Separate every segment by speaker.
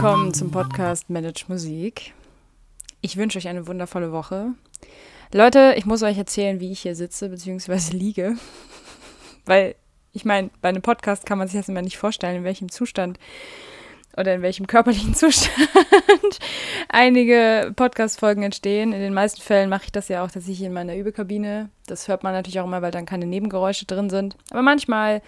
Speaker 1: willkommen zum Podcast Manage Musik. Ich wünsche euch eine wundervolle Woche. Leute, ich muss euch erzählen, wie ich hier sitze bzw. liege. Weil, ich meine, bei einem Podcast kann man sich das immer nicht vorstellen, in welchem Zustand oder in welchem körperlichen Zustand einige Podcast-Folgen entstehen. In den meisten Fällen mache ich das ja auch tatsächlich in meiner Übekabine. Das hört man natürlich auch immer, weil dann keine Nebengeräusche drin sind. Aber manchmal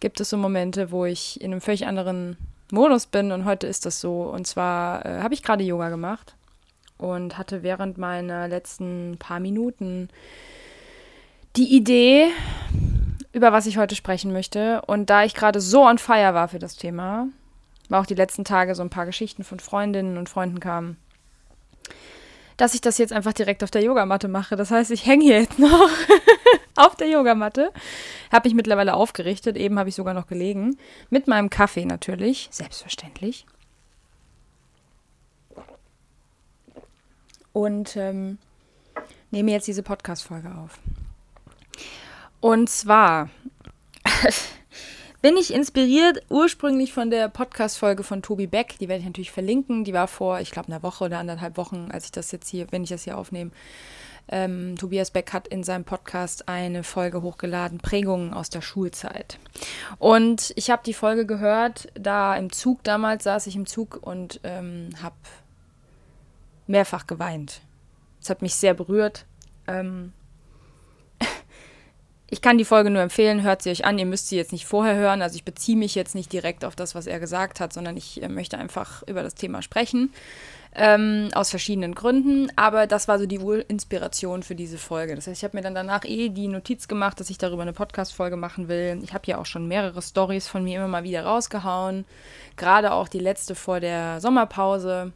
Speaker 1: gibt es so Momente, wo ich in einem völlig anderen Modus bin und heute ist das so. Und zwar äh, habe ich gerade Yoga gemacht und hatte während meiner letzten paar Minuten die Idee, über was ich heute sprechen möchte. Und da ich gerade so on fire war für das Thema, war auch die letzten Tage so ein paar Geschichten von Freundinnen und Freunden kamen, dass ich das jetzt einfach direkt auf der Yogamatte mache. Das heißt, ich hänge hier jetzt noch auf der Yogamatte. Habe mich mittlerweile aufgerichtet. Eben habe ich sogar noch gelegen. Mit meinem Kaffee natürlich. Selbstverständlich. Und ähm, nehme jetzt diese Podcast-Folge auf. Und zwar bin ich inspiriert ursprünglich von der Podcast-Folge von Tobi Beck. Die werde ich natürlich verlinken. Die war vor, ich glaube, einer Woche oder anderthalb Wochen, als ich das jetzt hier, wenn ich das hier aufnehme. Ähm, Tobias Beck hat in seinem Podcast eine Folge hochgeladen, Prägungen aus der Schulzeit. Und ich habe die Folge gehört, da im Zug damals saß ich im Zug und ähm, habe mehrfach geweint. Es hat mich sehr berührt. Ähm, ich kann die Folge nur empfehlen, hört sie euch an. Ihr müsst sie jetzt nicht vorher hören. Also ich beziehe mich jetzt nicht direkt auf das, was er gesagt hat, sondern ich äh, möchte einfach über das Thema sprechen. Ähm, aus verschiedenen Gründen. Aber das war so die Inspiration für diese Folge. Das heißt, ich habe mir dann danach eh die Notiz gemacht, dass ich darüber eine Podcast-Folge machen will. Ich habe ja auch schon mehrere Stories von mir immer mal wieder rausgehauen. Gerade auch die letzte vor der Sommerpause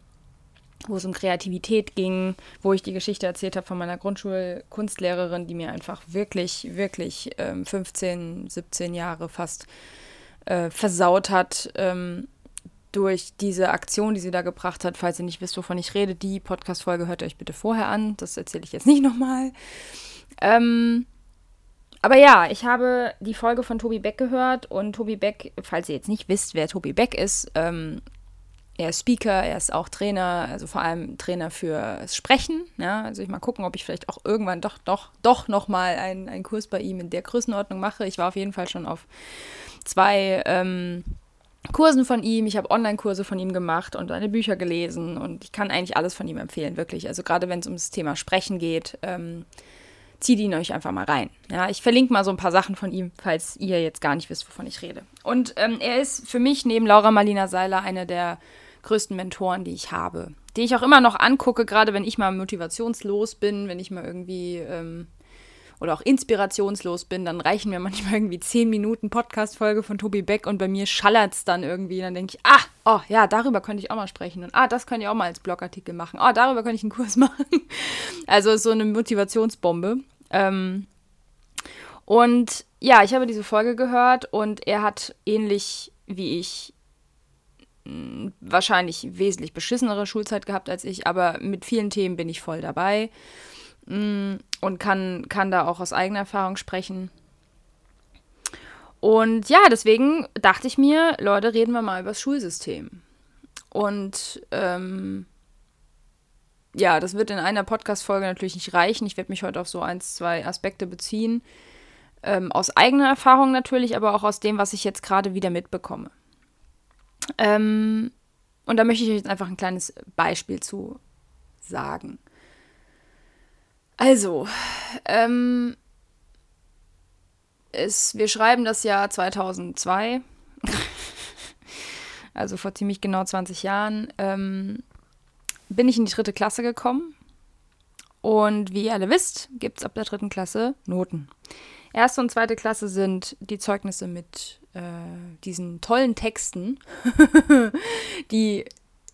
Speaker 1: wo es um Kreativität ging, wo ich die Geschichte erzählt habe von meiner Grundschulkunstlehrerin, die mir einfach wirklich, wirklich ähm, 15, 17 Jahre fast äh, versaut hat ähm, durch diese Aktion, die sie da gebracht hat. Falls ihr nicht wisst, wovon ich rede, die Podcast-Folge hört euch bitte vorher an. Das erzähle ich jetzt nicht nochmal. Ähm, aber ja, ich habe die Folge von Tobi Beck gehört und Tobi Beck, falls ihr jetzt nicht wisst, wer Tobi Beck ist, ähm, er ist Speaker, er ist auch Trainer, also vor allem Trainer für Sprechen. Ja, also ich mal gucken, ob ich vielleicht auch irgendwann doch, doch, doch nochmal einen, einen Kurs bei ihm in der Größenordnung mache. Ich war auf jeden Fall schon auf zwei ähm, Kursen von ihm. Ich habe Online-Kurse von ihm gemacht und seine Bücher gelesen und ich kann eigentlich alles von ihm empfehlen, wirklich. Also gerade wenn es um das Thema Sprechen geht, ähm, zieht ihn euch einfach mal rein. Ja, ich verlinke mal so ein paar Sachen von ihm, falls ihr jetzt gar nicht wisst, wovon ich rede. Und ähm, er ist für mich neben Laura Marlina Seiler einer der größten Mentoren, die ich habe. Die ich auch immer noch angucke, gerade wenn ich mal motivationslos bin, wenn ich mal irgendwie ähm, oder auch inspirationslos bin, dann reichen mir manchmal irgendwie zehn Minuten Podcast-Folge von Tobi Beck und bei mir schallert es dann irgendwie. Dann denke ich, ah, oh ja, darüber könnte ich auch mal sprechen. Und ah, das könnte ich auch mal als Blogartikel machen. Ah, darüber könnte ich einen Kurs machen. Also so eine Motivationsbombe. Ähm, und ja, ich habe diese Folge gehört und er hat ähnlich wie ich wahrscheinlich wesentlich beschissenere Schulzeit gehabt als ich, aber mit vielen Themen bin ich voll dabei und kann, kann da auch aus eigener Erfahrung sprechen. Und ja, deswegen dachte ich mir, Leute, reden wir mal über das Schulsystem. Und ähm, ja, das wird in einer Podcast-Folge natürlich nicht reichen. Ich werde mich heute auf so ein, zwei Aspekte beziehen. Ähm, aus eigener Erfahrung natürlich, aber auch aus dem, was ich jetzt gerade wieder mitbekomme. Ähm, und da möchte ich euch jetzt einfach ein kleines Beispiel zu sagen. Also, ähm, es, wir schreiben das Jahr 2002, also vor ziemlich genau 20 Jahren, ähm, bin ich in die dritte Klasse gekommen. Und wie ihr alle wisst, gibt es ab der dritten Klasse Noten. Erste und zweite Klasse sind die Zeugnisse mit äh, diesen tollen Texten, die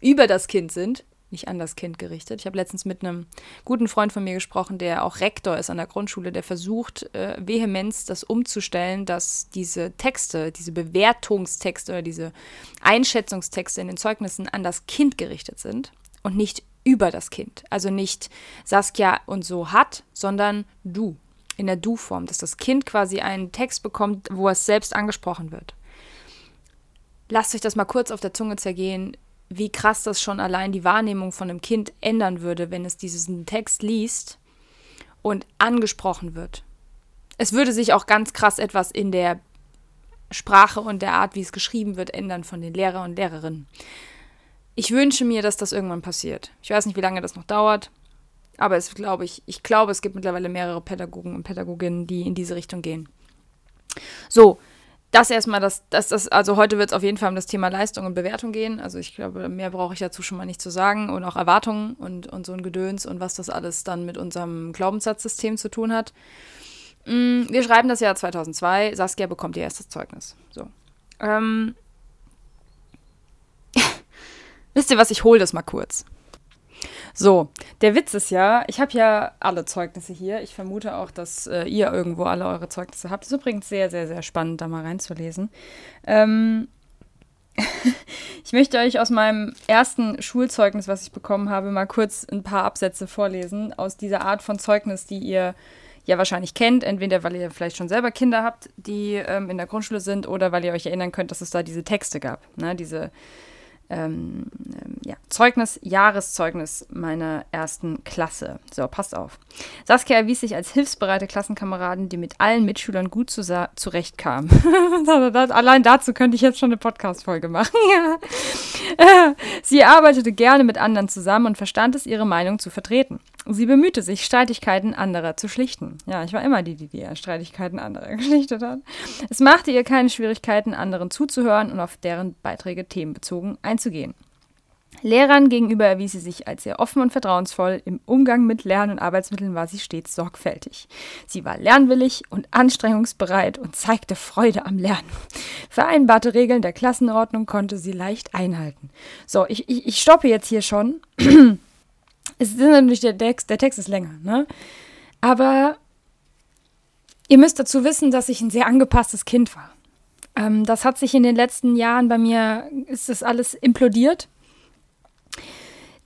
Speaker 1: über das Kind sind, nicht an das Kind gerichtet. Ich habe letztens mit einem guten Freund von mir gesprochen, der auch Rektor ist an der Grundschule, der versucht, äh, Vehemenz das umzustellen, dass diese Texte, diese Bewertungstexte oder diese Einschätzungstexte in den Zeugnissen an das Kind gerichtet sind und nicht über das Kind. Also nicht Saskia und so hat, sondern du in der Du-Form, dass das Kind quasi einen Text bekommt, wo es selbst angesprochen wird. Lasst euch das mal kurz auf der Zunge zergehen. Wie krass das schon allein die Wahrnehmung von einem Kind ändern würde, wenn es diesen Text liest und angesprochen wird. Es würde sich auch ganz krass etwas in der Sprache und der Art, wie es geschrieben wird, ändern von den Lehrer und Lehrerinnen. Ich wünsche mir, dass das irgendwann passiert. Ich weiß nicht, wie lange das noch dauert, aber es glaube ich, ich glaube, es gibt mittlerweile mehrere Pädagogen und Pädagoginnen, die in diese Richtung gehen. So, das erstmal, das, das, das, also heute wird es auf jeden Fall um das Thema Leistung und Bewertung gehen. Also ich glaube, mehr brauche ich dazu schon mal nicht zu sagen. Und auch Erwartungen und, und so ein Gedöns und was das alles dann mit unserem Glaubenssatzsystem zu tun hat. Mm, wir schreiben das Jahr 2002. Saskia bekommt ihr erstes Zeugnis. So. Ähm. Wisst ihr was? Ich hole das mal kurz. So, der Witz ist ja, ich habe ja alle Zeugnisse hier. Ich vermute auch, dass äh, ihr irgendwo alle eure Zeugnisse habt. Das ist übrigens sehr, sehr, sehr spannend, da mal reinzulesen. Ähm, ich möchte euch aus meinem ersten Schulzeugnis, was ich bekommen habe, mal kurz ein paar Absätze vorlesen aus dieser Art von Zeugnis, die ihr ja wahrscheinlich kennt, entweder weil ihr vielleicht schon selber Kinder habt, die ähm, in der Grundschule sind, oder weil ihr euch erinnern könnt, dass es da diese Texte gab, ne? diese ähm, ähm, ja, Zeugnis, Jahreszeugnis meiner ersten Klasse. So, passt auf. Saskia erwies sich als hilfsbereite Klassenkameradin, die mit allen Mitschülern gut zu zurechtkam. Allein dazu könnte ich jetzt schon eine Podcast-Folge machen. Sie arbeitete gerne mit anderen zusammen und verstand es, ihre Meinung zu vertreten. Sie bemühte sich, Streitigkeiten anderer zu schlichten. Ja, ich war immer die, die die Streitigkeiten anderer geschlichtet hat. Es machte ihr keine Schwierigkeiten, anderen zuzuhören und auf deren Beiträge themenbezogen einzugehen. Lehrern gegenüber erwies sie sich als sehr offen und vertrauensvoll. Im Umgang mit Lern- und Arbeitsmitteln war sie stets sorgfältig. Sie war lernwillig und anstrengungsbereit und zeigte Freude am Lernen. Vereinbarte Regeln der Klassenordnung konnte sie leicht einhalten. So, ich, ich, ich stoppe jetzt hier schon. es ist natürlich der Text, der Text ist länger, ne? Aber ihr müsst dazu wissen, dass ich ein sehr angepasstes Kind war. Ähm, das hat sich in den letzten Jahren bei mir, ist das alles implodiert.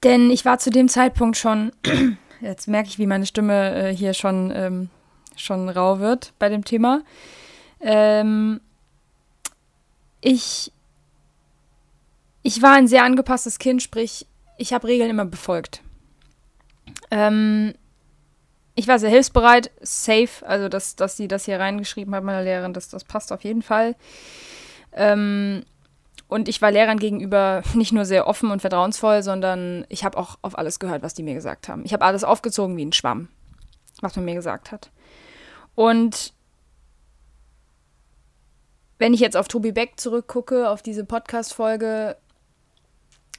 Speaker 1: Denn ich war zu dem Zeitpunkt schon, jetzt merke ich, wie meine Stimme äh, hier schon, ähm, schon rau wird bei dem Thema. Ähm, ich, ich war ein sehr angepasstes Kind, sprich, ich habe Regeln immer befolgt. Ähm, ich war sehr hilfsbereit, safe, also dass, dass sie das hier reingeschrieben hat, meine Lehrerin, das, das passt auf jeden Fall. Ähm, und ich war Lehrern gegenüber nicht nur sehr offen und vertrauensvoll, sondern ich habe auch auf alles gehört, was die mir gesagt haben. Ich habe alles aufgezogen wie ein Schwamm, was man mir gesagt hat. Und wenn ich jetzt auf Tobi Beck zurückgucke, auf diese Podcast-Folge,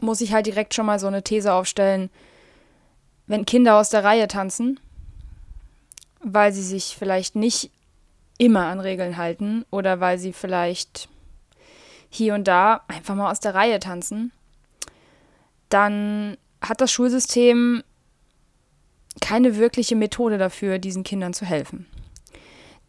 Speaker 1: muss ich halt direkt schon mal so eine These aufstellen wenn Kinder aus der Reihe tanzen, weil sie sich vielleicht nicht immer an Regeln halten oder weil sie vielleicht hier und da einfach mal aus der Reihe tanzen, dann hat das Schulsystem keine wirkliche Methode dafür, diesen Kindern zu helfen.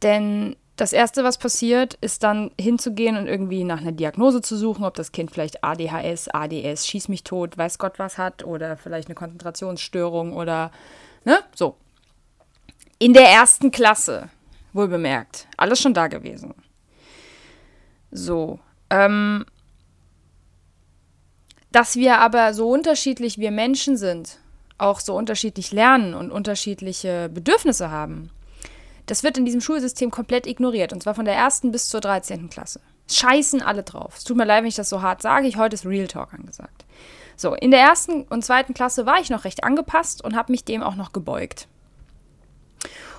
Speaker 1: Denn das Erste, was passiert, ist dann hinzugehen und irgendwie nach einer Diagnose zu suchen, ob das Kind vielleicht ADHS, ADS, schieß mich tot, weiß Gott was hat oder vielleicht eine Konzentrationsstörung oder, ne, so. In der ersten Klasse, wohl bemerkt, alles schon da gewesen. So, ähm, dass wir aber so unterschiedlich wir Menschen sind, auch so unterschiedlich lernen und unterschiedliche Bedürfnisse haben das wird in diesem Schulsystem komplett ignoriert. Und zwar von der ersten bis zur 13. Klasse. Scheißen alle drauf. Es tut mir leid, wenn ich das so hart sage. Ich, heute ist Real Talk angesagt. So, in der ersten und zweiten Klasse war ich noch recht angepasst und habe mich dem auch noch gebeugt.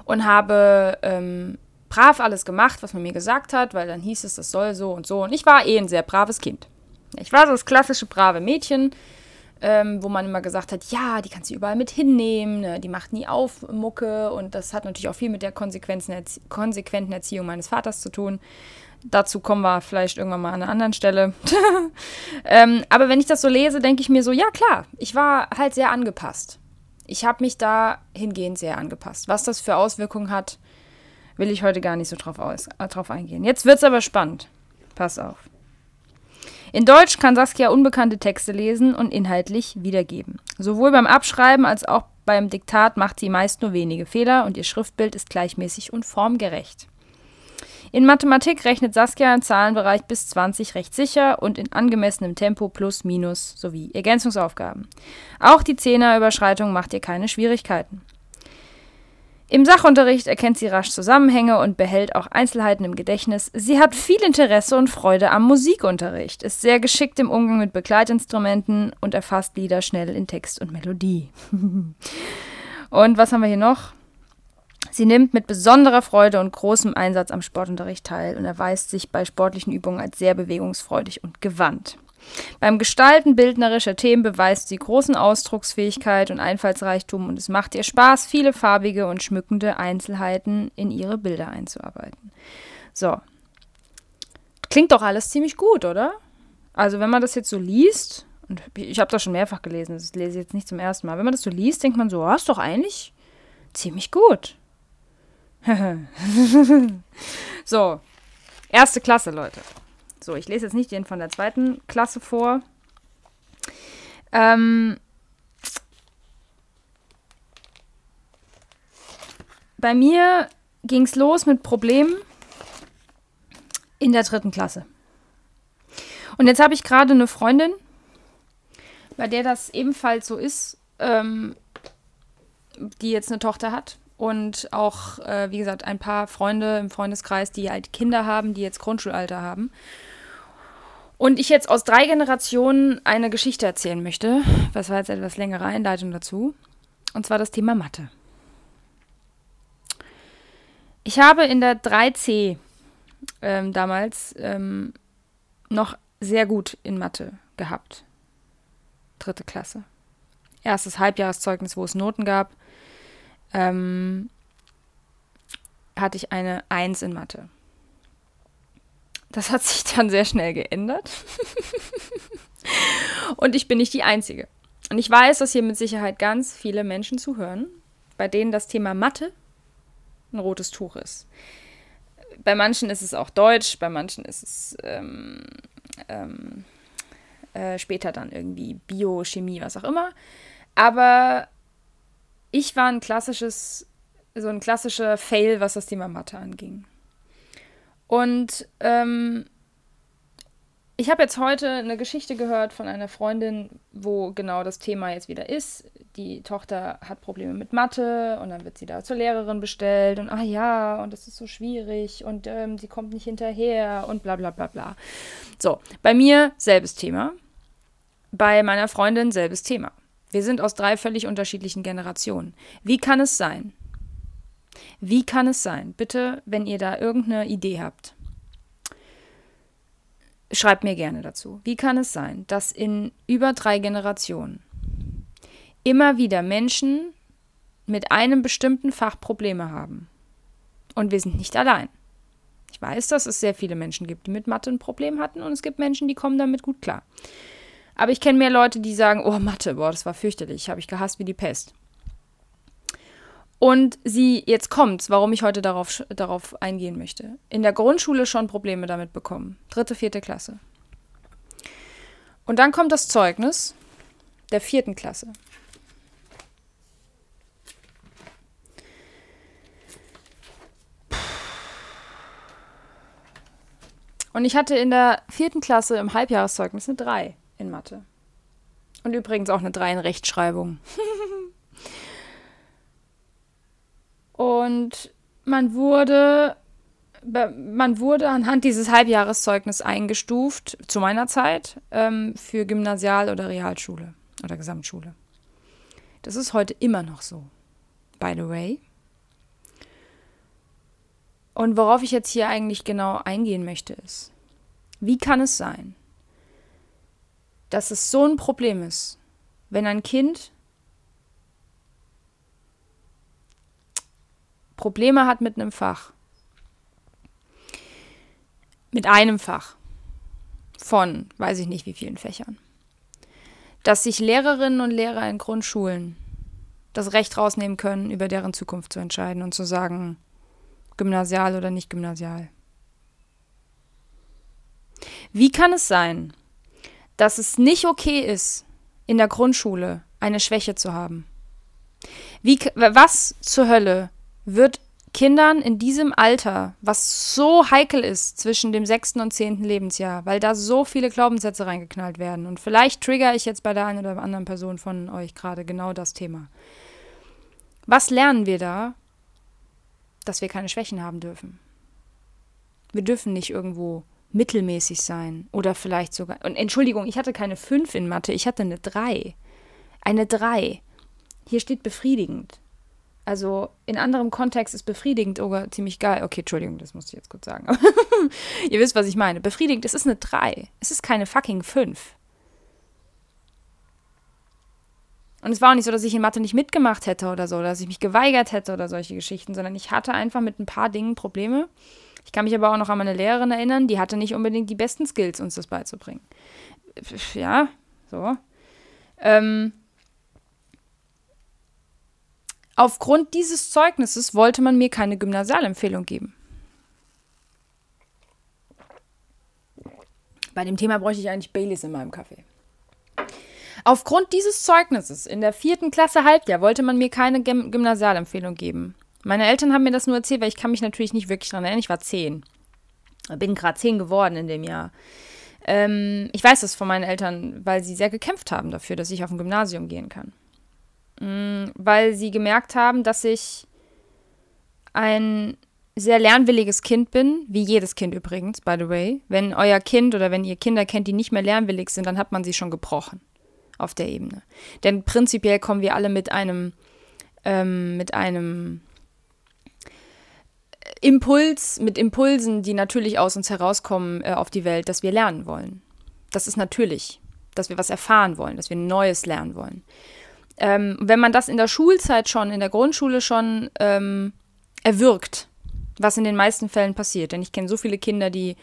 Speaker 1: Und habe ähm, brav alles gemacht, was man mir gesagt hat, weil dann hieß es, das soll so und so. Und ich war eh ein sehr braves Kind. Ich war so das klassische brave Mädchen, ähm, wo man immer gesagt hat, ja, die kannst du überall mit hinnehmen, ne? die macht nie auf Mucke und das hat natürlich auch viel mit der Erzie konsequenten Erziehung meines Vaters zu tun. Dazu kommen wir vielleicht irgendwann mal an einer anderen Stelle. ähm, aber wenn ich das so lese, denke ich mir so, ja klar, ich war halt sehr angepasst. Ich habe mich da hingehend sehr angepasst. Was das für Auswirkungen hat, will ich heute gar nicht so drauf, aus, äh, drauf eingehen. Jetzt wird es aber spannend. Pass auf. In Deutsch kann Saskia unbekannte Texte lesen und inhaltlich wiedergeben. Sowohl beim Abschreiben als auch beim Diktat macht sie meist nur wenige Fehler und ihr Schriftbild ist gleichmäßig und formgerecht. In Mathematik rechnet Saskia im Zahlenbereich bis 20 recht sicher und in angemessenem Tempo plus minus sowie Ergänzungsaufgaben. Auch die Zehnerüberschreitung macht ihr keine Schwierigkeiten. Im Sachunterricht erkennt sie rasch Zusammenhänge und behält auch Einzelheiten im Gedächtnis. Sie hat viel Interesse und Freude am Musikunterricht, ist sehr geschickt im Umgang mit Begleitinstrumenten und erfasst Lieder schnell in Text und Melodie. und was haben wir hier noch? Sie nimmt mit besonderer Freude und großem Einsatz am Sportunterricht teil und erweist sich bei sportlichen Übungen als sehr bewegungsfreudig und gewandt. Beim Gestalten bildnerischer Themen beweist sie großen Ausdrucksfähigkeit und Einfallsreichtum und es macht ihr Spaß, viele farbige und schmückende Einzelheiten in ihre Bilder einzuarbeiten. So. Klingt doch alles ziemlich gut, oder? Also, wenn man das jetzt so liest, und ich habe das schon mehrfach gelesen, das lese ich jetzt nicht zum ersten Mal. Wenn man das so liest, denkt man so, oh, ist doch eigentlich ziemlich gut. so, erste Klasse, Leute. So, ich lese jetzt nicht den von der zweiten Klasse vor. Ähm, bei mir ging es los mit Problemen in der dritten Klasse. Und jetzt habe ich gerade eine Freundin, bei der das ebenfalls so ist, ähm, die jetzt eine Tochter hat und auch, äh, wie gesagt, ein paar Freunde im Freundeskreis, die halt Kinder haben, die jetzt Grundschulalter haben. Und ich jetzt aus drei Generationen eine Geschichte erzählen möchte. Das war jetzt etwas längere Einleitung dazu. Und zwar das Thema Mathe. Ich habe in der 3C ähm, damals ähm, noch sehr gut in Mathe gehabt. Dritte Klasse. Erstes Halbjahreszeugnis, wo es Noten gab, ähm, hatte ich eine 1 in Mathe. Das hat sich dann sehr schnell geändert. und ich bin nicht die Einzige. Und ich weiß, dass hier mit Sicherheit ganz viele Menschen zuhören, bei denen das Thema Mathe ein rotes Tuch ist. Bei manchen ist es auch Deutsch, bei manchen ist es ähm, ähm, äh, später dann irgendwie Bio, Chemie, was auch immer. Aber ich war ein klassisches, so ein klassischer Fail, was das Thema Mathe anging. Und ähm, ich habe jetzt heute eine Geschichte gehört von einer Freundin, wo genau das Thema jetzt wieder ist. Die Tochter hat Probleme mit Mathe und dann wird sie da zur Lehrerin bestellt und ah ja, und das ist so schwierig und ähm, sie kommt nicht hinterher und bla bla bla bla. So, bei mir selbes Thema. Bei meiner Freundin selbes Thema. Wir sind aus drei völlig unterschiedlichen Generationen. Wie kann es sein, wie kann es sein? Bitte, wenn ihr da irgendeine Idee habt, schreibt mir gerne dazu. Wie kann es sein, dass in über drei Generationen immer wieder Menschen mit einem bestimmten Fach Probleme haben? Und wir sind nicht allein. Ich weiß, dass es sehr viele Menschen gibt, die mit Mathe ein Problem hatten und es gibt Menschen, die kommen damit gut klar. Aber ich kenne mehr Leute, die sagen, oh Mathe, boah, das war fürchterlich, habe ich gehasst wie die Pest. Und sie, jetzt kommt's, warum ich heute darauf, darauf eingehen möchte. In der Grundschule schon Probleme damit bekommen. Dritte, vierte Klasse. Und dann kommt das Zeugnis der vierten Klasse. Und ich hatte in der vierten Klasse im Halbjahreszeugnis eine 3 in Mathe. Und übrigens auch eine 3 in Rechtschreibung. Und man wurde, man wurde anhand dieses Halbjahreszeugnisses eingestuft, zu meiner Zeit, ähm, für Gymnasial- oder Realschule oder Gesamtschule. Das ist heute immer noch so, by the way. Und worauf ich jetzt hier eigentlich genau eingehen möchte, ist, wie kann es sein, dass es so ein Problem ist, wenn ein Kind Probleme hat mit einem Fach, mit einem Fach von weiß ich nicht wie vielen Fächern, dass sich Lehrerinnen und Lehrer in Grundschulen das Recht rausnehmen können, über deren Zukunft zu entscheiden und zu sagen, gymnasial oder nicht gymnasial. Wie kann es sein, dass es nicht okay ist, in der Grundschule eine Schwäche zu haben? Wie, was zur Hölle wird Kindern in diesem Alter, was so heikel ist zwischen dem sechsten und zehnten Lebensjahr, weil da so viele Glaubenssätze reingeknallt werden. Und vielleicht trigger ich jetzt bei der einen oder anderen Person von euch gerade genau das Thema. Was lernen wir da? Dass wir keine Schwächen haben dürfen. Wir dürfen nicht irgendwo mittelmäßig sein oder vielleicht sogar. Und Entschuldigung, ich hatte keine 5 in Mathe, ich hatte eine 3. Eine 3. Hier steht befriedigend. Also in anderem Kontext ist befriedigend sogar ziemlich geil. Okay, Entschuldigung, das musste ich jetzt kurz sagen. Ihr wisst, was ich meine. Befriedigend, es ist eine 3. Es ist keine fucking 5. Und es war auch nicht so, dass ich in Mathe nicht mitgemacht hätte oder so, dass ich mich geweigert hätte oder solche Geschichten, sondern ich hatte einfach mit ein paar Dingen Probleme. Ich kann mich aber auch noch an meine Lehrerin erinnern, die hatte nicht unbedingt die besten Skills, uns das beizubringen. Ja, so. Ähm, Aufgrund dieses Zeugnisses wollte man mir keine Gymnasialempfehlung geben. Bei dem Thema bräuchte ich eigentlich Baileys in meinem Kaffee. Aufgrund dieses Zeugnisses in der vierten Klasse Halbjahr wollte man mir keine Gym Gymnasialempfehlung geben. Meine Eltern haben mir das nur erzählt, weil ich kann mich natürlich nicht wirklich daran erinnern. Ich war zehn. Bin gerade zehn geworden in dem Jahr. Ähm, ich weiß das von meinen Eltern, weil sie sehr gekämpft haben dafür, dass ich auf ein Gymnasium gehen kann. Mm, weil sie gemerkt haben, dass ich ein sehr lernwilliges Kind bin, wie jedes Kind übrigens, by the way. Wenn euer Kind oder wenn ihr Kinder kennt, die nicht mehr lernwillig sind, dann hat man sie schon gebrochen auf der Ebene. Denn prinzipiell kommen wir alle mit einem, ähm, mit einem Impuls, mit Impulsen, die natürlich aus uns herauskommen äh, auf die Welt, dass wir lernen wollen. Das ist natürlich, dass wir was erfahren wollen, dass wir Neues lernen wollen ähm, wenn man das in der Schulzeit schon, in der Grundschule schon ähm, erwirkt, was in den meisten Fällen passiert, denn ich kenne so viele Kinder, die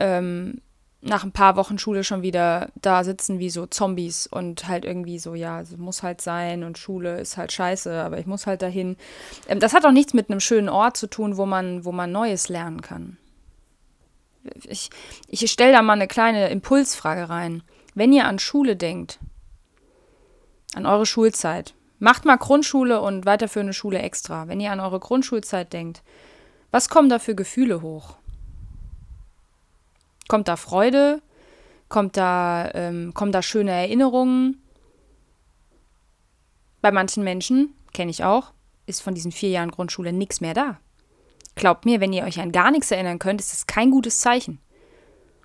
Speaker 1: ähm, nach ein paar Wochen Schule schon wieder da sitzen wie so Zombies und halt irgendwie so, ja, es muss halt sein und Schule ist halt scheiße, aber ich muss halt dahin. Ähm, das hat auch nichts mit einem schönen Ort zu tun, wo man, wo man Neues lernen kann. Ich, ich stelle da mal eine kleine Impulsfrage rein. Wenn ihr an Schule denkt, an eure Schulzeit. Macht mal Grundschule und weiterführende Schule extra. Wenn ihr an eure Grundschulzeit denkt, was kommen da für Gefühle hoch? Kommt da Freude? Kommt da, ähm, kommen da schöne Erinnerungen? Bei manchen Menschen, kenne ich auch, ist von diesen vier Jahren Grundschule nichts mehr da. Glaubt mir, wenn ihr euch an gar nichts erinnern könnt, ist das kein gutes Zeichen.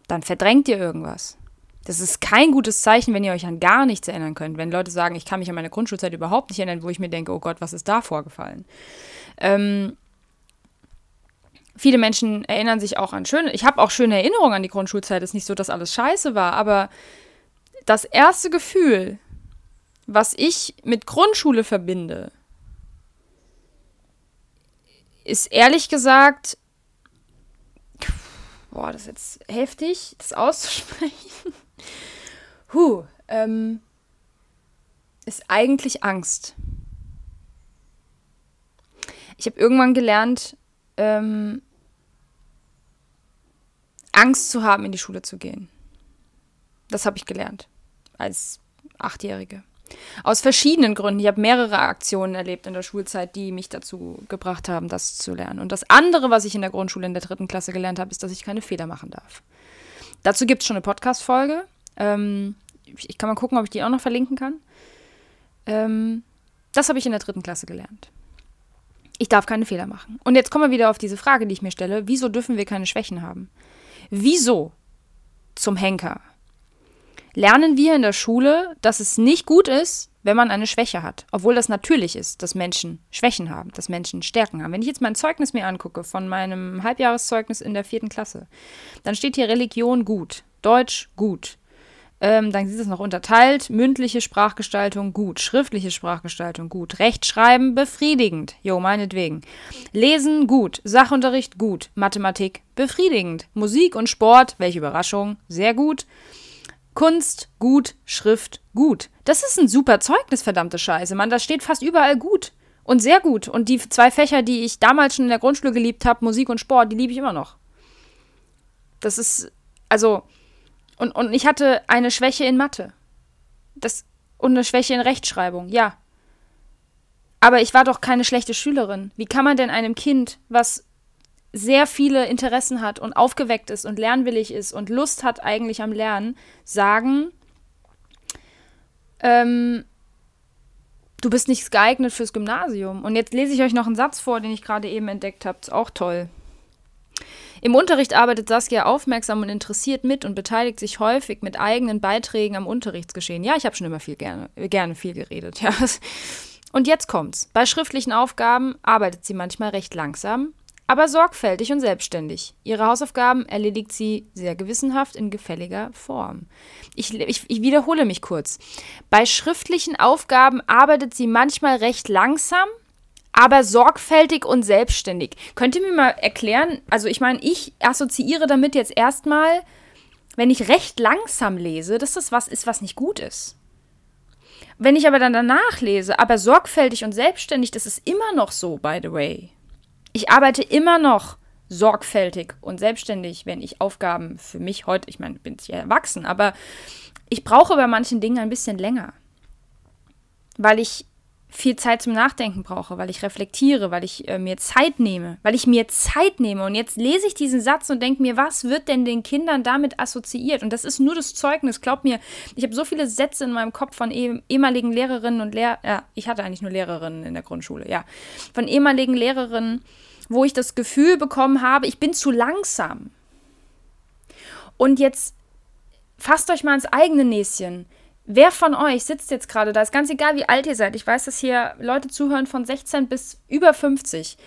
Speaker 1: Dann verdrängt ihr irgendwas. Das ist kein gutes Zeichen, wenn ihr euch an gar nichts erinnern könnt. Wenn Leute sagen, ich kann mich an meine Grundschulzeit überhaupt nicht erinnern, wo ich mir denke, oh Gott, was ist da vorgefallen? Ähm, viele Menschen erinnern sich auch an schöne, ich habe auch schöne Erinnerungen an die Grundschulzeit. Es ist nicht so, dass alles scheiße war, aber das erste Gefühl, was ich mit Grundschule verbinde, ist ehrlich gesagt, boah, das ist jetzt heftig, das auszusprechen. Huh, ähm, ist eigentlich Angst. Ich habe irgendwann gelernt, ähm, Angst zu haben, in die Schule zu gehen. Das habe ich gelernt als Achtjährige. Aus verschiedenen Gründen. Ich habe mehrere Aktionen erlebt in der Schulzeit, die mich dazu gebracht haben, das zu lernen. Und das andere, was ich in der Grundschule in der dritten Klasse gelernt habe, ist, dass ich keine Fehler machen darf. Dazu gibt es schon eine Podcast-Folge. Ähm, ich kann mal gucken, ob ich die auch noch verlinken kann. Ähm, das habe ich in der dritten Klasse gelernt. Ich darf keine Fehler machen. Und jetzt kommen wir wieder auf diese Frage, die ich mir stelle. Wieso dürfen wir keine Schwächen haben? Wieso zum Henker lernen wir in der Schule, dass es nicht gut ist, wenn man eine Schwäche hat. Obwohl das natürlich ist, dass Menschen Schwächen haben, dass Menschen Stärken haben. Wenn ich jetzt mein Zeugnis mir angucke von meinem Halbjahreszeugnis in der vierten Klasse, dann steht hier Religion gut, Deutsch gut, ähm, dann ist es noch unterteilt. Mündliche Sprachgestaltung gut, schriftliche Sprachgestaltung gut, Rechtschreiben befriedigend. Jo, meinetwegen. Lesen gut, Sachunterricht gut, Mathematik befriedigend. Musik und Sport, welche Überraschung, sehr gut. Kunst gut, Schrift gut. Das ist ein super Zeugnis, verdammte Scheiße, Mann. Das steht fast überall gut. Und sehr gut. Und die zwei Fächer, die ich damals schon in der Grundschule geliebt habe, Musik und Sport, die liebe ich immer noch. Das ist, also, und, und ich hatte eine Schwäche in Mathe. Das, und eine Schwäche in Rechtschreibung, ja. Aber ich war doch keine schlechte Schülerin. Wie kann man denn einem Kind, was sehr viele Interessen hat und aufgeweckt ist und lernwillig ist und Lust hat eigentlich am Lernen, sagen, ähm, du bist nicht geeignet fürs Gymnasium. Und jetzt lese ich euch noch einen Satz vor, den ich gerade eben entdeckt habe. Ist auch toll. Im Unterricht arbeitet Saskia aufmerksam und interessiert mit und beteiligt sich häufig mit eigenen Beiträgen am Unterrichtsgeschehen. Ja, ich habe schon immer viel gerne, gerne viel geredet. Ja. Und jetzt kommt's. Bei schriftlichen Aufgaben arbeitet sie manchmal recht langsam, aber sorgfältig und selbstständig. Ihre Hausaufgaben erledigt sie sehr gewissenhaft in gefälliger Form. Ich, ich, ich, wiederhole mich kurz. Bei schriftlichen Aufgaben arbeitet sie manchmal recht langsam, aber sorgfältig und selbstständig. Könnt ihr mir mal erklären, also ich meine, ich assoziiere damit jetzt erstmal, wenn ich recht langsam lese, dass das was ist, was nicht gut ist. Wenn ich aber dann danach lese, aber sorgfältig und selbstständig, das ist immer noch so, by the way. Ich arbeite immer noch sorgfältig und selbstständig, wenn ich Aufgaben für mich heute, ich meine, ich bin ja erwachsen, aber ich brauche bei manchen Dingen ein bisschen länger, weil ich viel Zeit zum Nachdenken brauche, weil ich reflektiere, weil ich äh, mir Zeit nehme, weil ich mir Zeit nehme. Und jetzt lese ich diesen Satz und denke mir, was wird denn den Kindern damit assoziiert? Und das ist nur das Zeugnis. Glaub mir, ich habe so viele Sätze in meinem Kopf von eh ehemaligen Lehrerinnen und Lehrer, ja, ich hatte eigentlich nur Lehrerinnen in der Grundschule, ja, von ehemaligen Lehrerinnen, wo ich das Gefühl bekommen habe, ich bin zu langsam. Und jetzt fasst euch mal ins eigene Näschen. Wer von euch sitzt jetzt gerade da? Ist ganz egal, wie alt ihr seid. Ich weiß, dass hier Leute zuhören von 16 bis über 50.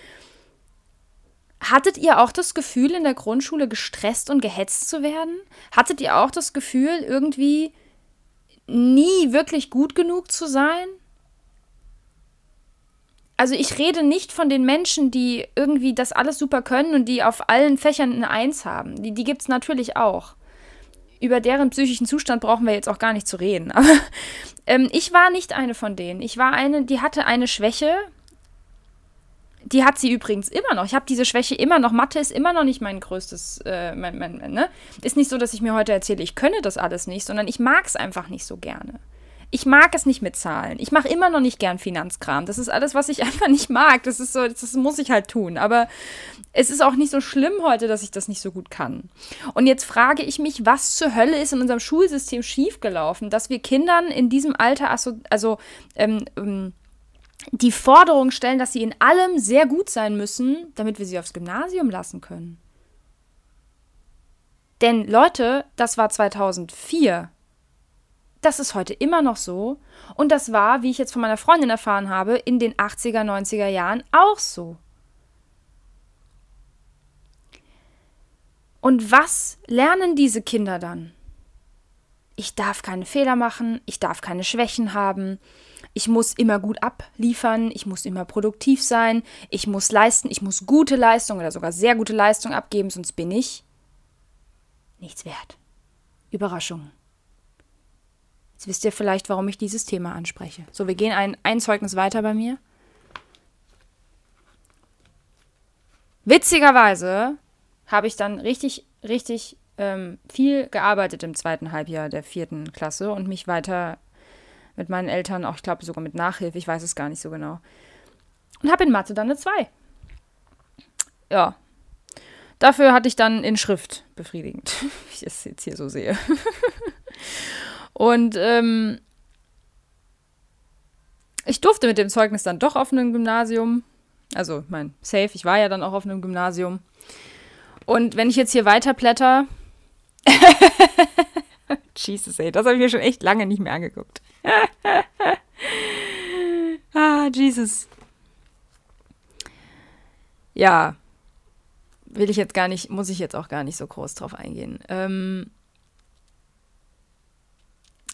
Speaker 1: Hattet ihr auch das Gefühl, in der Grundschule gestresst und gehetzt zu werden? Hattet ihr auch das Gefühl, irgendwie nie wirklich gut genug zu sein? Also ich rede nicht von den Menschen, die irgendwie das alles super können und die auf allen Fächern eine Eins haben. Die, die gibt es natürlich auch über deren psychischen Zustand brauchen wir jetzt auch gar nicht zu reden. Aber ähm, ich war nicht eine von denen. Ich war eine, die hatte eine Schwäche. Die hat sie übrigens immer noch. Ich habe diese Schwäche immer noch. Mathe ist immer noch nicht mein größtes, äh, mein, mein, ne? Ist nicht so, dass ich mir heute erzähle, ich könne das alles nicht, sondern ich mag es einfach nicht so gerne ich mag es nicht mit Zahlen. Ich mache immer noch nicht gern Finanzkram. Das ist alles, was ich einfach nicht mag. Das ist so, das muss ich halt tun. Aber es ist auch nicht so schlimm heute, dass ich das nicht so gut kann. Und jetzt frage ich mich, was zur Hölle ist in unserem Schulsystem schiefgelaufen, dass wir Kindern in diesem Alter also, also ähm, ähm, die Forderung stellen, dass sie in allem sehr gut sein müssen, damit wir sie aufs Gymnasium lassen können. Denn Leute, das war 2004. Das ist heute immer noch so. Und das war, wie ich jetzt von meiner Freundin erfahren habe, in den 80er, 90er Jahren auch so. Und was lernen diese Kinder dann? Ich darf keine Fehler machen, ich darf keine Schwächen haben, ich muss immer gut abliefern, ich muss immer produktiv sein, ich muss leisten, ich muss gute Leistung oder sogar sehr gute Leistung abgeben, sonst bin ich nichts wert. Überraschung. Jetzt wisst ihr vielleicht, warum ich dieses Thema anspreche. So, wir gehen ein, ein Zeugnis weiter bei mir. Witzigerweise habe ich dann richtig, richtig ähm, viel gearbeitet im zweiten Halbjahr der vierten Klasse und mich weiter mit meinen Eltern, auch ich glaube sogar mit Nachhilfe, ich weiß es gar nicht so genau. Und habe in Mathe dann eine 2. Ja. Dafür hatte ich dann in Schrift befriedigend, wie ich es jetzt hier so sehe. Und ähm, ich durfte mit dem Zeugnis dann doch auf einem Gymnasium. Also, mein Safe, ich war ja dann auch auf einem Gymnasium. Und wenn ich jetzt hier weiterblätter. Jesus, ey, das habe ich mir schon echt lange nicht mehr angeguckt. ah, Jesus. Ja. Will ich jetzt gar nicht, muss ich jetzt auch gar nicht so groß drauf eingehen. Ähm,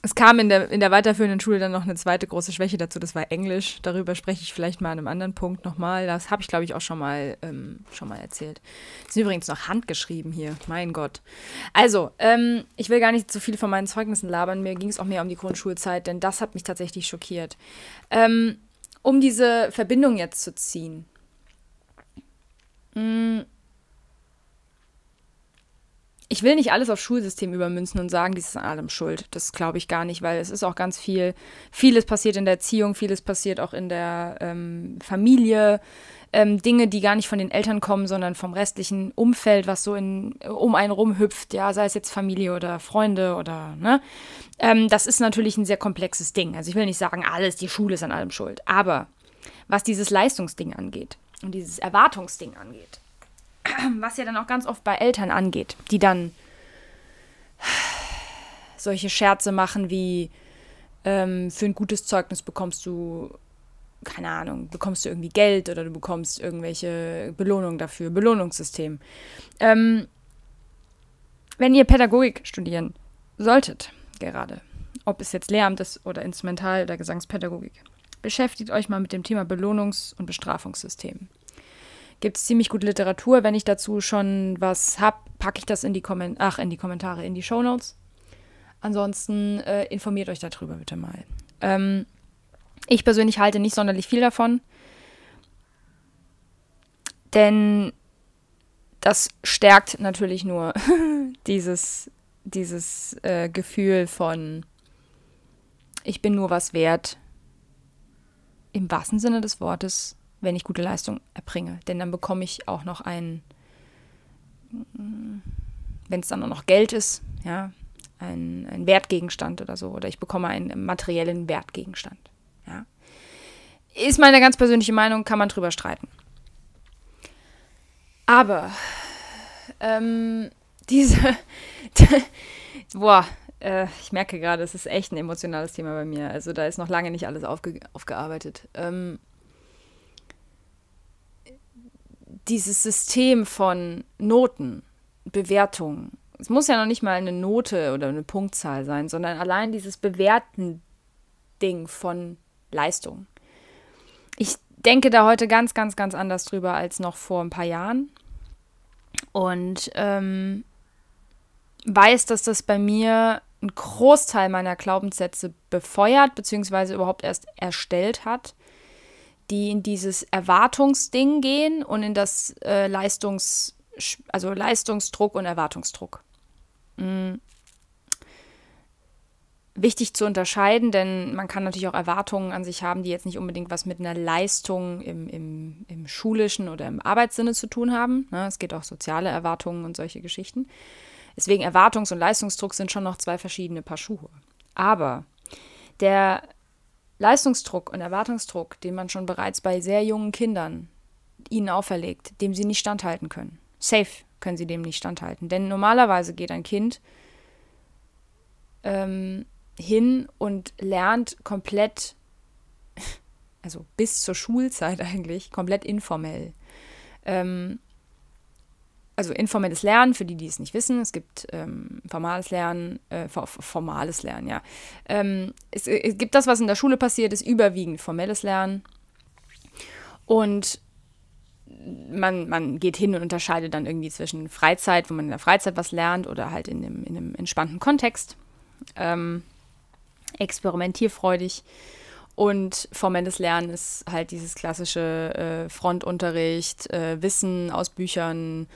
Speaker 1: es kam in der, in der weiterführenden Schule dann noch eine zweite große Schwäche dazu, das war Englisch. Darüber spreche ich vielleicht mal an einem anderen Punkt nochmal. Das habe ich, glaube ich, auch schon mal, ähm, schon mal erzählt. Das ist übrigens noch handgeschrieben hier, mein Gott. Also, ähm, ich will gar nicht so viel von meinen Zeugnissen labern, mir ging es auch mehr um die Grundschulzeit, denn das hat mich tatsächlich schockiert. Ähm, um diese Verbindung jetzt zu ziehen. Mh, mm, ich will nicht alles aufs Schulsystem übermünzen und sagen, dies ist an allem schuld. Das glaube ich gar nicht, weil es ist auch ganz viel, vieles passiert in der Erziehung, vieles passiert auch in der ähm, Familie. Ähm, Dinge, die gar nicht von den Eltern kommen, sondern vom restlichen Umfeld, was so in, um einen rumhüpft, ja, sei es jetzt Familie oder Freunde oder, ne? Ähm, das ist natürlich ein sehr komplexes Ding. Also ich will nicht sagen, alles, die Schule ist an allem schuld. Aber was dieses Leistungsding angeht und dieses Erwartungsding angeht, was ja dann auch ganz oft bei Eltern angeht, die dann solche Scherze machen wie ähm, für ein gutes Zeugnis bekommst du, keine Ahnung, bekommst du irgendwie Geld oder du bekommst irgendwelche Belohnungen dafür, Belohnungssystem. Ähm, wenn ihr Pädagogik studieren solltet, gerade, ob es jetzt Lehramt ist oder Instrumental- oder Gesangspädagogik, beschäftigt euch mal mit dem Thema Belohnungs- und Bestrafungssystem gibt es ziemlich gute Literatur. Wenn ich dazu schon was habe, packe ich das in die, Ach, in die Kommentare, in die Show Notes. Ansonsten äh, informiert euch darüber bitte mal. Ähm, ich persönlich halte nicht sonderlich viel davon, denn das stärkt natürlich nur dieses, dieses äh, Gefühl von, ich bin nur was wert, im wahrsten Sinne des Wortes wenn ich gute Leistung erbringe. Denn dann bekomme ich auch noch ein, wenn es dann auch noch Geld ist, ja, ein, ein Wertgegenstand oder so. Oder ich bekomme einen materiellen Wertgegenstand. Ja. Ist meine ganz persönliche Meinung, kann man drüber streiten. Aber ähm, diese, boah, äh, ich merke gerade, es ist echt ein emotionales Thema bei mir. Also da ist noch lange nicht alles aufge aufgearbeitet. Ähm, dieses System von Noten, Bewertungen, es muss ja noch nicht mal eine Note oder eine Punktzahl sein, sondern allein dieses Bewerten Ding von Leistung. Ich denke da heute ganz, ganz, ganz anders drüber als noch vor ein paar Jahren. Und ähm, weiß, dass das bei mir einen Großteil meiner Glaubenssätze befeuert, beziehungsweise überhaupt erst erstellt hat die in dieses Erwartungsding gehen und in das äh, Leistungs, also Leistungsdruck und Erwartungsdruck. Mhm. Wichtig zu unterscheiden, denn man kann natürlich auch Erwartungen an sich haben, die jetzt nicht unbedingt was mit einer Leistung im, im, im schulischen oder im Arbeitssinne zu tun haben. Ne? Es geht auch soziale Erwartungen und solche Geschichten. Deswegen Erwartungs- und Leistungsdruck sind schon noch zwei verschiedene Paar Schuhe. Aber der Leistungsdruck und Erwartungsdruck, den man schon bereits bei sehr jungen Kindern ihnen auferlegt, dem sie nicht standhalten können. Safe können sie dem nicht standhalten. Denn normalerweise geht ein Kind ähm, hin und lernt komplett, also bis zur Schulzeit eigentlich, komplett informell. Ähm, also informelles Lernen, für die, die es nicht wissen, es gibt ähm, formales Lernen, äh, formales Lernen, ja. Ähm, es, es, gibt das, was in der Schule passiert, ist überwiegend formelles Lernen. Und man, man geht hin und unterscheidet dann irgendwie zwischen Freizeit, wo man in der Freizeit was lernt, oder halt in einem, in einem entspannten Kontext. Ähm, experimentierfreudig. Und formelles Lernen ist halt dieses klassische äh, Frontunterricht, äh, Wissen aus Büchern,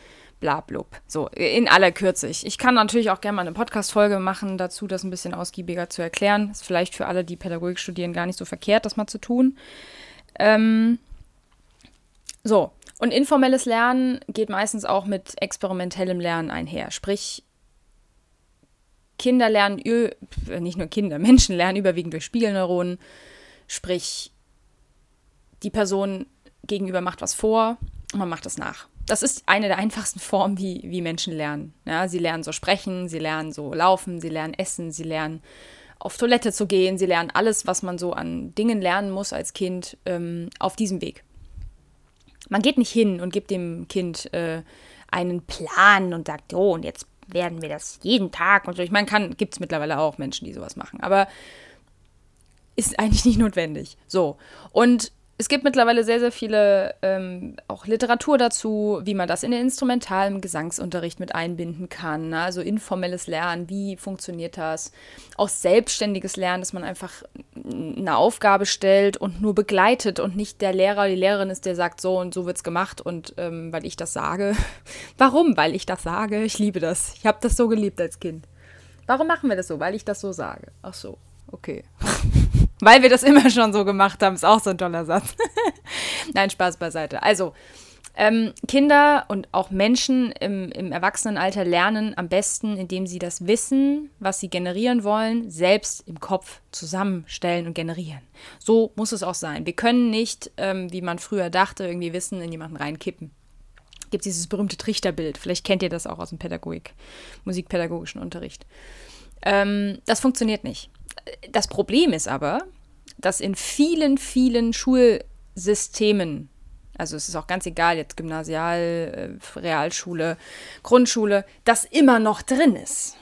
Speaker 1: blablub. So, in aller Kürze. Ich, kann natürlich auch gerne mal eine Podcast-Folge machen dazu, das ein bisschen ausgiebiger zu erklären. Ist vielleicht für alle, die Pädagogik studieren, gar nicht so verkehrt, das mal zu tun. Ähm, so, und informelles Lernen geht meistens auch mit experimentellem Lernen einher. Sprich, Kinder lernen, nicht nur Kinder, Menschen lernen überwiegend durch Spiegelneuronen. Sprich, die Person gegenüber macht was vor man macht es nach das ist eine der einfachsten Formen, wie, wie Menschen lernen. Ja, sie lernen so sprechen, sie lernen so laufen, sie lernen essen, sie lernen auf Toilette zu gehen, sie lernen alles, was man so an Dingen lernen muss als Kind, ähm, auf diesem Weg. Man geht nicht hin und gibt dem Kind äh, einen Plan und sagt, oh, und jetzt werden wir das jeden Tag und so. Ich meine, gibt es mittlerweile auch Menschen, die sowas machen, aber ist eigentlich nicht notwendig. So. Und es gibt mittlerweile sehr, sehr viele ähm, auch Literatur dazu, wie man das in den instrumentalen Gesangsunterricht mit einbinden kann. Ne? Also informelles Lernen, wie funktioniert das? Auch selbstständiges Lernen, dass man einfach eine Aufgabe stellt und nur begleitet und nicht der Lehrer, die Lehrerin ist, der sagt, so und so wird es gemacht und ähm, weil ich das sage. Warum? Weil ich das sage. Ich liebe das. Ich habe das so geliebt als Kind. Warum machen wir das so? Weil ich das so sage. Ach so, okay. Weil wir das immer schon so gemacht haben, ist auch so ein toller Satz. Nein, Spaß beiseite. Also, ähm, Kinder und auch Menschen im, im Erwachsenenalter lernen am besten, indem sie das Wissen, was sie generieren wollen, selbst im Kopf zusammenstellen und generieren. So muss es auch sein. Wir können nicht, ähm, wie man früher dachte, irgendwie Wissen in jemanden reinkippen. Gibt dieses berühmte Trichterbild. Vielleicht kennt ihr das auch aus dem Pädagogik, musikpädagogischen Unterricht. Ähm, das funktioniert nicht. Das Problem ist aber, dass in vielen, vielen Schulsystemen, also es ist auch ganz egal, jetzt Gymnasial, äh, Realschule, Grundschule, das immer noch drin ist.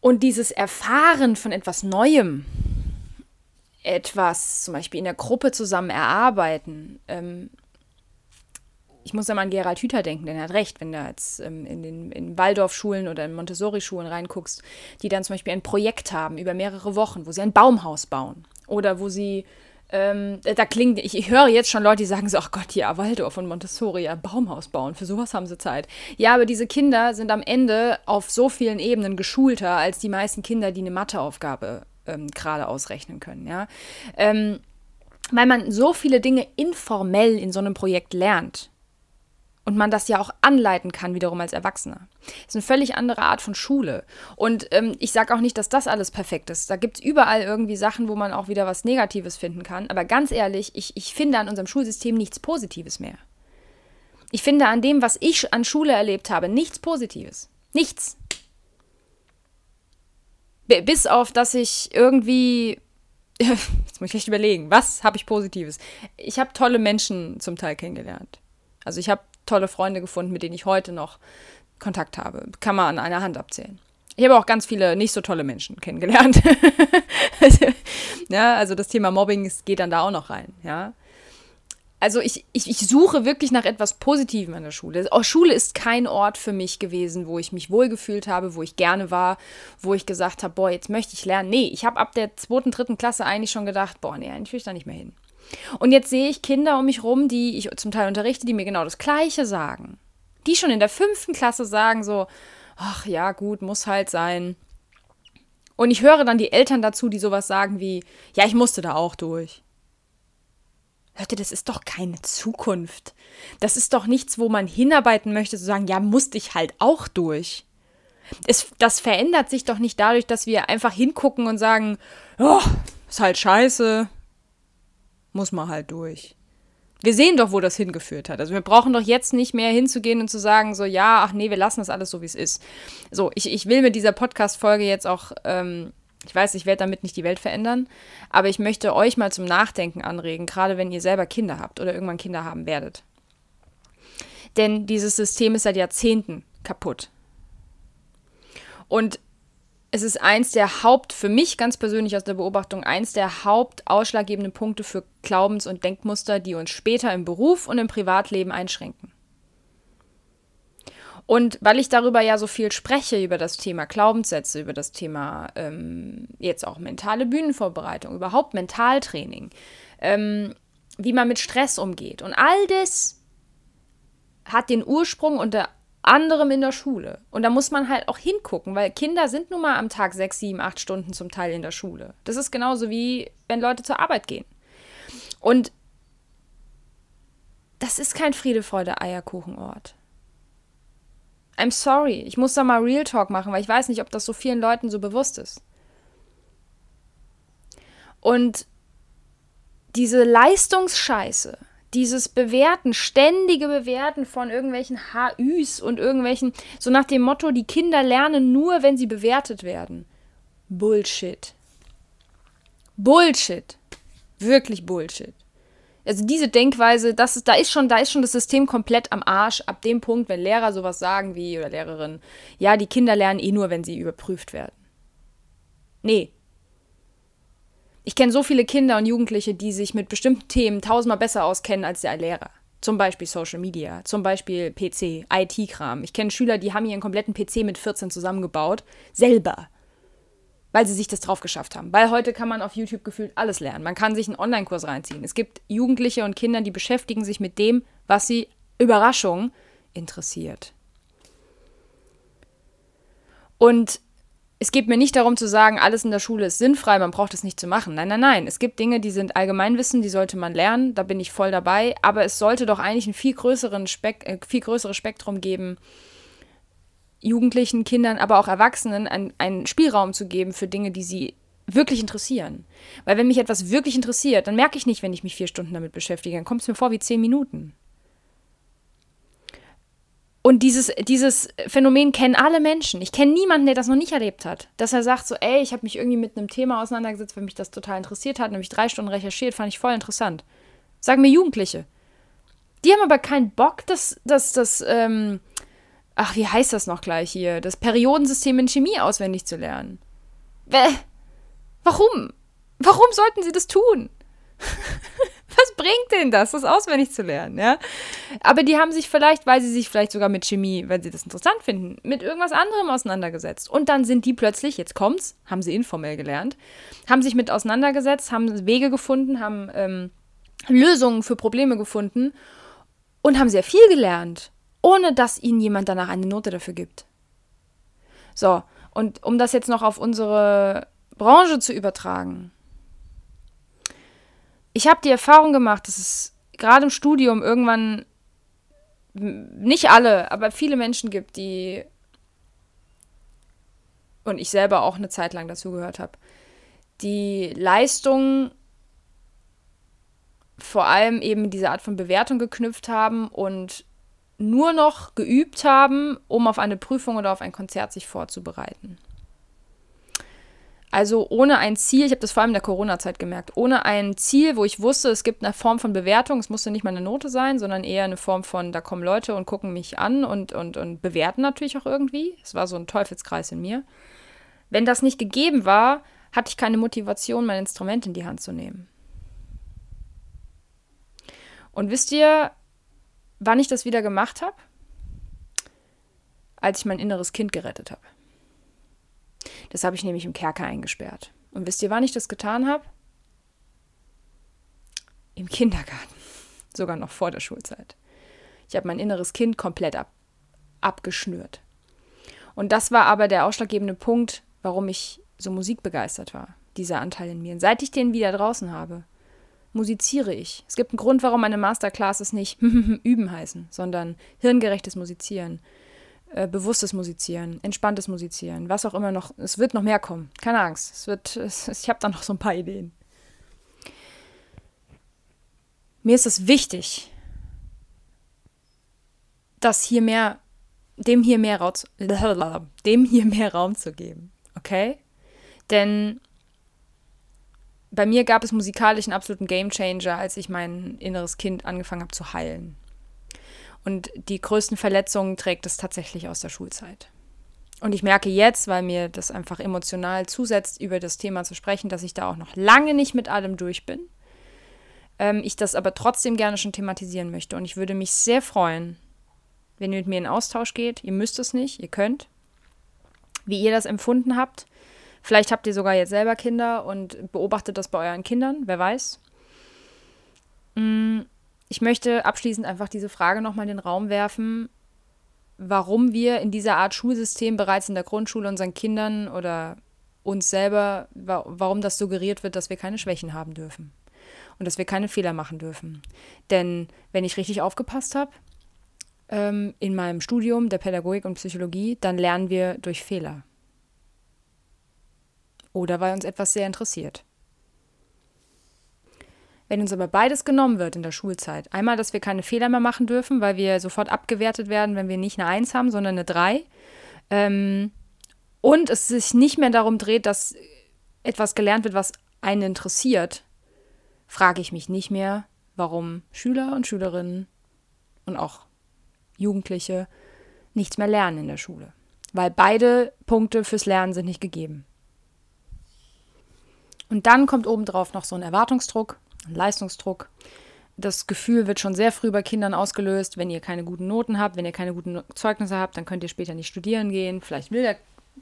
Speaker 1: Und dieses Erfahren von etwas Neuem, etwas zum Beispiel in der Gruppe zusammen erarbeiten, ähm, ich muss immer an Gerald Hüther denken, denn er hat recht, wenn du jetzt ähm, in den in Waldorfschulen oder in Montessori-Schulen reinguckst, die dann zum Beispiel ein Projekt haben über mehrere Wochen, wo sie ein Baumhaus bauen oder wo sie ähm, da klingt, ich, ich, höre jetzt schon Leute, die sagen so, ach Gott, ja, Waldorf und Montessori, ja, Baumhaus bauen, für sowas haben sie Zeit. Ja, aber diese Kinder sind am Ende auf so vielen Ebenen geschulter als die meisten Kinder, die eine Matheaufgabe ähm, gerade ausrechnen können, ja. Ähm, weil man so viele Dinge informell in so einem Projekt lernt und man das ja auch anleiten kann, wiederum als Erwachsener. Das ist eine völlig andere Art von Schule. Und ähm, ich sage auch nicht, dass das alles perfekt ist. Da gibt es überall irgendwie Sachen, wo man auch wieder was Negatives finden kann. Aber ganz ehrlich, ich, ich finde an unserem Schulsystem nichts Positives mehr. Ich finde an dem, was ich an Schule erlebt habe, nichts Positives. Nichts. B bis auf, dass ich irgendwie Jetzt muss ich echt überlegen, was habe ich Positives? Ich habe tolle Menschen zum Teil kennengelernt. Also ich habe tolle Freunde gefunden, mit denen ich heute noch Kontakt habe. Kann man an einer Hand abzählen. Ich habe auch ganz viele nicht so tolle Menschen kennengelernt. ja, also das Thema Mobbing geht dann da auch noch rein, ja. Also ich, ich, ich suche wirklich nach etwas Positivem an der Schule. Auch Schule ist kein Ort für mich gewesen, wo ich mich wohlgefühlt habe, wo ich gerne war, wo ich gesagt habe, boah, jetzt möchte ich lernen. Nee, ich habe ab der zweiten, dritten Klasse eigentlich schon gedacht, boah, nee, eigentlich will ich da nicht mehr hin. Und jetzt sehe ich Kinder um mich rum, die ich zum Teil unterrichte, die mir genau das Gleiche sagen. Die schon in der fünften Klasse sagen so, ach ja, gut, muss halt sein. Und ich höre dann die Eltern dazu, die sowas sagen wie, ja, ich musste da auch durch. Ihr, das ist doch keine Zukunft. Das ist doch nichts, wo man hinarbeiten möchte, zu sagen, ja, musste ich halt auch durch. Es, das verändert sich doch nicht dadurch, dass wir einfach hingucken und sagen, oh, ist halt scheiße, muss man halt durch. Wir sehen doch, wo das hingeführt hat. Also wir brauchen doch jetzt nicht mehr hinzugehen und zu sagen, so ja, ach nee, wir lassen das alles so, wie es ist. So, ich, ich will mit dieser Podcast-Folge jetzt auch, ähm, ich weiß, ich werde damit nicht die Welt verändern, aber ich möchte euch mal zum Nachdenken anregen, gerade wenn ihr selber Kinder habt oder irgendwann Kinder haben werdet. Denn dieses System ist seit Jahrzehnten kaputt. Und es ist eins der Haupt, für mich ganz persönlich aus der Beobachtung, eins der hauptausschlaggebenden Punkte für Glaubens- und Denkmuster, die uns später im Beruf und im Privatleben einschränken. Und weil ich darüber ja so viel spreche, über das Thema Glaubenssätze, über das Thema ähm, jetzt auch mentale Bühnenvorbereitung, überhaupt Mentaltraining, ähm, wie man mit Stress umgeht und all das hat den Ursprung unter anderem in der Schule. Und da muss man halt auch hingucken, weil Kinder sind nun mal am Tag sechs, sieben, acht Stunden zum Teil in der Schule. Das ist genauso wie wenn Leute zur Arbeit gehen. Und das ist kein Friede, Freude, Eierkuchenort. I'm sorry, ich muss da mal Real Talk machen, weil ich weiß nicht, ob das so vielen Leuten so bewusst ist. Und diese Leistungsscheiße, dieses Bewerten, ständige Bewerten von irgendwelchen HÜs und irgendwelchen, so nach dem Motto, die Kinder lernen nur, wenn sie bewertet werden. Bullshit. Bullshit. Wirklich Bullshit. Also diese Denkweise, das ist, da ist schon, da ist schon das System komplett am Arsch. Ab dem Punkt, wenn Lehrer sowas sagen wie oder Lehrerin, ja, die Kinder lernen eh nur, wenn sie überprüft werden. Nee. Ich kenne so viele Kinder und Jugendliche, die sich mit bestimmten Themen tausendmal besser auskennen als der Lehrer. Zum Beispiel Social Media, zum Beispiel PC, IT-Kram. Ich kenne Schüler, die haben ihren kompletten PC mit 14 zusammengebaut, selber, weil sie sich das drauf geschafft haben. Weil heute kann man auf YouTube gefühlt alles lernen. Man kann sich einen Online-Kurs reinziehen. Es gibt Jugendliche und Kinder, die beschäftigen sich mit dem, was sie, Überraschung, interessiert. Und es geht mir nicht darum zu sagen, alles in der Schule ist sinnfrei, man braucht es nicht zu machen. Nein, nein, nein. Es gibt Dinge, die sind Allgemeinwissen, die sollte man lernen, da bin ich voll dabei. Aber es sollte doch eigentlich ein viel, größeren Spek äh, viel größeres Spektrum geben, Jugendlichen, Kindern, aber auch Erwachsenen ein, einen Spielraum zu geben für Dinge, die sie wirklich interessieren. Weil wenn mich etwas wirklich interessiert, dann merke ich nicht, wenn ich mich vier Stunden damit beschäftige, dann kommt es mir vor wie zehn Minuten. Und dieses, dieses Phänomen kennen alle Menschen. Ich kenne niemanden, der das noch nicht erlebt hat. Dass er sagt so, ey, ich habe mich irgendwie mit einem Thema auseinandergesetzt, weil mich das total interessiert hat, nämlich drei Stunden recherchiert, fand ich voll interessant. Sagen mir Jugendliche. Die haben aber keinen Bock, dass das, das, ähm, ach, wie heißt das noch gleich hier, das Periodensystem in Chemie auswendig zu lernen. Bäh. Warum? Warum sollten sie das tun? bringt denn das, das auswendig zu lernen, ja? Aber die haben sich vielleicht, weil sie sich vielleicht sogar mit Chemie, weil sie das interessant finden, mit irgendwas anderem auseinandergesetzt. Und dann sind die plötzlich, jetzt kommt's, haben sie informell gelernt, haben sich mit auseinandergesetzt, haben Wege gefunden, haben ähm, Lösungen für Probleme gefunden und haben sehr viel gelernt, ohne dass ihnen jemand danach eine Note dafür gibt. So, und um das jetzt noch auf unsere Branche zu übertragen, ich habe die Erfahrung gemacht, dass es gerade im Studium irgendwann nicht alle, aber viele Menschen gibt, die und ich selber auch eine Zeit lang dazu gehört habe, die Leistung vor allem eben diese Art von Bewertung geknüpft haben und nur noch geübt haben, um auf eine Prüfung oder auf ein Konzert sich vorzubereiten. Also ohne ein Ziel, ich habe das vor allem in der Corona-Zeit gemerkt, ohne ein Ziel, wo ich wusste, es gibt eine Form von Bewertung, es musste nicht mal eine Note sein, sondern eher eine Form von, da kommen Leute und gucken mich an und, und, und bewerten natürlich auch irgendwie. Es war so ein Teufelskreis in mir. Wenn das nicht gegeben war, hatte ich keine Motivation, mein Instrument in die Hand zu nehmen. Und wisst ihr, wann ich das wieder gemacht habe? Als ich mein inneres Kind gerettet habe. Das habe ich nämlich im Kerker eingesperrt. Und wisst ihr, wann ich das getan habe? Im Kindergarten. Sogar noch vor der Schulzeit. Ich habe mein inneres Kind komplett ab, abgeschnürt. Und das war aber der ausschlaggebende Punkt, warum ich so musikbegeistert war. Dieser Anteil in mir. Und seit ich den wieder draußen habe, musiziere ich. Es gibt einen Grund, warum meine Masterclasses nicht üben heißen, sondern hirngerechtes Musizieren. Äh, bewusstes Musizieren, entspanntes Musizieren, was auch immer noch. Es wird noch mehr kommen. Keine Angst. Es wird, es, ich habe da noch so ein paar Ideen. Mir ist es wichtig, dass hier mehr, dem hier mehr Raum, dem hier mehr Raum zu geben. Okay? Denn bei mir gab es musikalisch einen absoluten Gamechanger, als ich mein inneres Kind angefangen habe zu heilen. Und die größten Verletzungen trägt es tatsächlich aus der Schulzeit. Und ich merke jetzt, weil mir das einfach emotional zusetzt, über das Thema zu sprechen, dass ich da auch noch lange nicht mit allem durch bin. Ähm, ich das aber trotzdem gerne schon thematisieren möchte. Und ich würde mich sehr freuen, wenn ihr mit mir in Austausch geht. Ihr müsst es nicht, ihr könnt. Wie ihr das empfunden habt. Vielleicht habt ihr sogar jetzt selber Kinder und beobachtet das bei euren Kindern, wer weiß. Mm ich möchte abschließend einfach diese Frage nochmal in den Raum werfen, warum wir in dieser Art Schulsystem bereits in der Grundschule unseren Kindern oder uns selber, warum das suggeriert wird, dass wir keine Schwächen haben dürfen und dass wir keine Fehler machen dürfen. Denn wenn ich richtig aufgepasst habe ähm, in meinem Studium der Pädagogik und Psychologie, dann lernen wir durch Fehler. Oder weil uns etwas sehr interessiert. Wenn uns aber beides genommen wird in der Schulzeit, einmal, dass wir keine Fehler mehr machen dürfen, weil wir sofort abgewertet werden, wenn wir nicht eine Eins haben, sondern eine Drei, ähm, und es sich nicht mehr darum dreht, dass etwas gelernt wird, was einen interessiert, frage ich mich nicht mehr, warum Schüler und Schülerinnen und auch Jugendliche nichts mehr lernen in der Schule. Weil beide Punkte fürs Lernen sind nicht gegeben. Und dann kommt obendrauf noch so ein Erwartungsdruck, Leistungsdruck. Das Gefühl wird schon sehr früh bei Kindern ausgelöst, wenn ihr keine guten Noten habt, wenn ihr keine guten Zeugnisse habt, dann könnt ihr später nicht studieren gehen. Vielleicht will der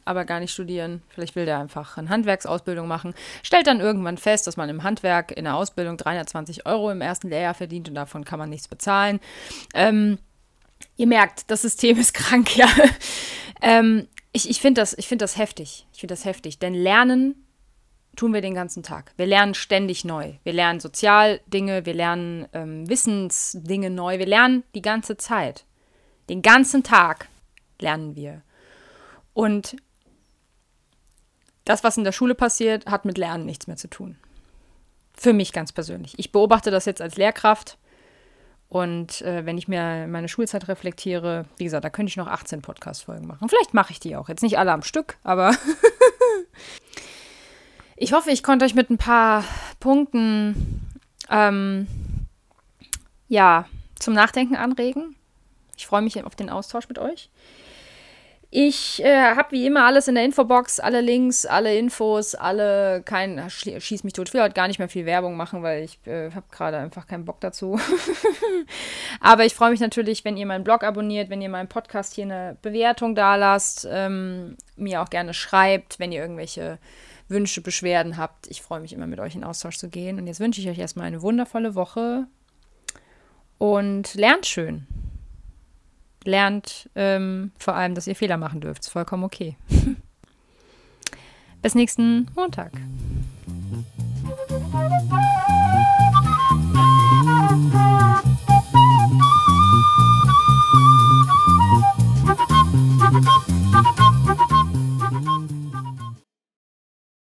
Speaker 1: aber gar nicht studieren. Vielleicht will der einfach eine Handwerksausbildung machen. Stellt dann irgendwann fest, dass man im Handwerk in der Ausbildung 320 Euro im ersten Lehrjahr verdient und davon kann man nichts bezahlen. Ähm, ihr merkt, das System ist krank, ja. ähm, ich ich finde das, find das heftig. Ich finde das heftig. Denn Lernen tun wir den ganzen Tag. Wir lernen ständig neu. Wir lernen Sozialdinge, wir lernen ähm, Wissensdinge neu. Wir lernen die ganze Zeit. Den ganzen Tag lernen wir. Und das, was in der Schule passiert, hat mit Lernen nichts mehr zu tun. Für mich ganz persönlich. Ich beobachte das jetzt als Lehrkraft. Und äh, wenn ich mir meine Schulzeit reflektiere, wie gesagt, da könnte ich noch 18 Podcast-Folgen machen. Vielleicht mache ich die auch. Jetzt nicht alle am Stück, aber ich hoffe, ich konnte euch mit ein paar Punkten ähm, ja, zum Nachdenken anregen. Ich freue mich auf den Austausch mit euch. Ich äh, habe wie immer alles in der Infobox, alle Links, alle Infos, alle kein schieß mich tot. Ich will heute gar nicht mehr viel Werbung machen, weil ich äh, habe gerade einfach keinen Bock dazu. Aber ich freue mich natürlich, wenn ihr meinen Blog abonniert, wenn ihr meinen Podcast hier eine Bewertung da lasst, ähm, mir auch gerne schreibt, wenn ihr irgendwelche Wünsche, Beschwerden habt. Ich freue mich immer, mit euch in Austausch zu gehen. Und jetzt wünsche ich euch erstmal eine wundervolle Woche und lernt schön. Lernt ähm, vor allem, dass ihr Fehler machen dürft. Ist vollkommen okay. Bis nächsten Montag. Thank you.